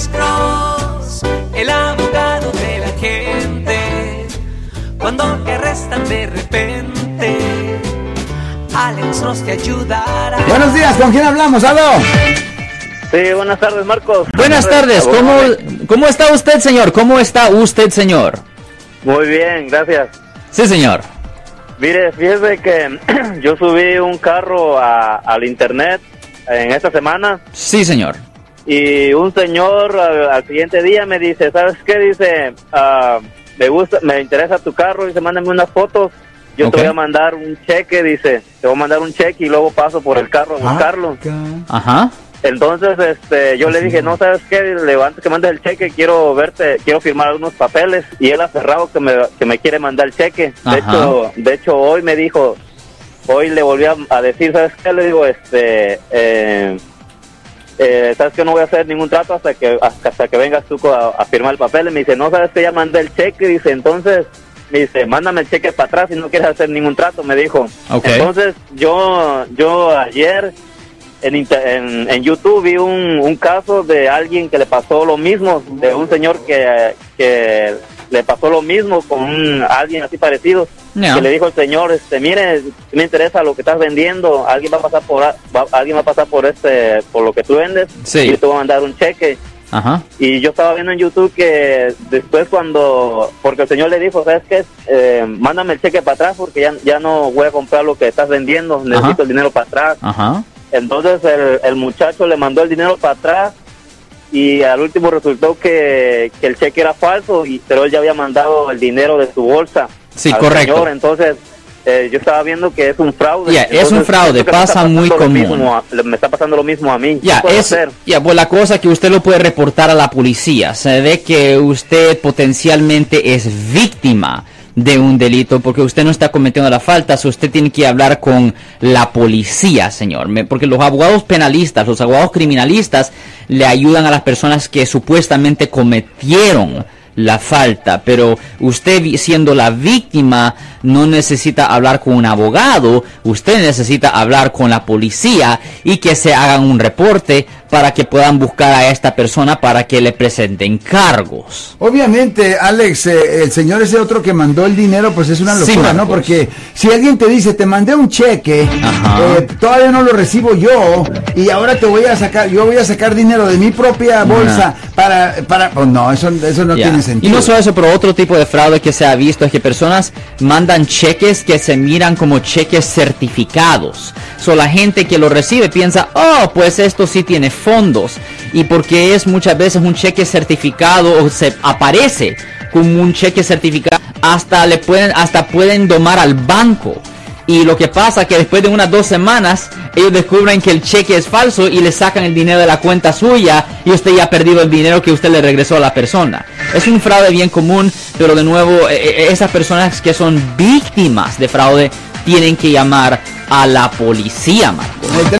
Alex Cross, el abogado de la gente. Cuando te arrestan de repente, Alex Cross te ayudará. Buenos días, ¿con quién hablamos? ¿Aló? Sí, buenas tardes, Marcos. Buenas tardes, ¿cómo, ¿cómo está usted, señor? ¿Cómo está usted, señor? Muy bien, gracias. Sí, señor. Mire, fíjese que yo subí un carro a- al internet en esta semana Sí, señor. Y un señor al, al siguiente día me dice, ¿sabes qué? Dice, "Ah, me gusta, me interesa tu carro, dice, mándame unas fotos. Yo te voy a mandar un cheque, dice, te voy a mandar un cheque y luego paso por el carro a buscarlo. Ajá. Entonces, este, yo le dije, no, ¿sabes qué? Le- antes que mandes el cheque, quiero verte, quiero firmar algunos papeles. Y él aferrado que me, que me quiere mandar el cheque. Ajá. De hecho, de hecho, hoy me dijo, hoy le volví a, a decir, ¿sabes qué? Le digo, este, eh, eh, ¿sabes que No voy a hacer ningún trato hasta que, hasta, que vengas tú a, a firmar el papel. Y me dice, no, ¿sabes que Ya mandé el cheque. Dice, entonces, me dice, mándame el cheque para atrás si no quieres hacer ningún trato, me dijo. Entonces, yo, yo ayer en, en, en YouTube vi un, un caso de alguien que le pasó lo mismo, de un señor que, que le pasó lo mismo con un- alguien así parecido, Ya. que le dijo al señor, este, mire, me interesa lo que estás vendiendo, alguien va a pasar por, va- alguien va a pasar por este, por lo que tú vendes, Sí. y te va a mandar un cheque. Ajá. Y yo estaba viendo en YouTube que después cuando, porque el señor le dijo, ¿sabes qué? Eh, mándame el cheque para atrás porque ya, ya no voy a comprar lo que estás vendiendo, necesito Ajá. el dinero para atrás. Ajá. Entonces el, el muchacho le mandó el dinero para atrás y al último resultó que, que el cheque era falso, y, pero él ya había mandado el dinero de su bolsa. Sí, al correcto. señor. Entonces eh, yo estaba viendo que es un fraude. Ya, es un fraude, pasa muy común. mismo a- me está pasando lo mismo a mí. ¿Qué Ya, puedo es, pues la cosa que usted lo puede reportar a la policía. Se ve que usted potencialmente es víctima de un delito porque usted no está cometiendo la falta, so usted tiene que hablar con la policía, señor. Porque los abogados penalistas, los abogados criminalistas le ayudan a las personas que supuestamente cometieron la falta, pero usted siendo la víctima no necesita hablar con un abogado, usted necesita hablar con la policía y que se hagan un reporte para que puedan buscar a esta persona para que le presenten cargos. Obviamente, Alex, eh, el señor ese otro que mandó el dinero, pues es una Sí, locura, ¿no? Porque si alguien te dice, te mandé un cheque, eh, todavía no lo recibo yo, y ahora te voy a sacar, yo voy a sacar dinero de mi propia bolsa para, para, pues no, eso, eso no tiene sentido. no solo eso, pero otro tipo de fraude que se ha visto es que personas mandan cheques que se miran como cheques certificados. So, la gente que lo recibe piensa, oh, pues esto sí tiene fondos. Y porque es muchas veces un cheque certificado o se aparece como un cheque certificado, hasta le pueden, hasta pueden domar al banco. Y lo que pasa que después de unas dos semanas, ellos descubren que el cheque es falso y le sacan el dinero de la cuenta suya y usted ya ha perdido el dinero que usted le regresó a la persona. Es un fraude bien común, pero de nuevo, eh, eh, esas personas que son víctimas de fraude tienen que llamar a la policía, Marco.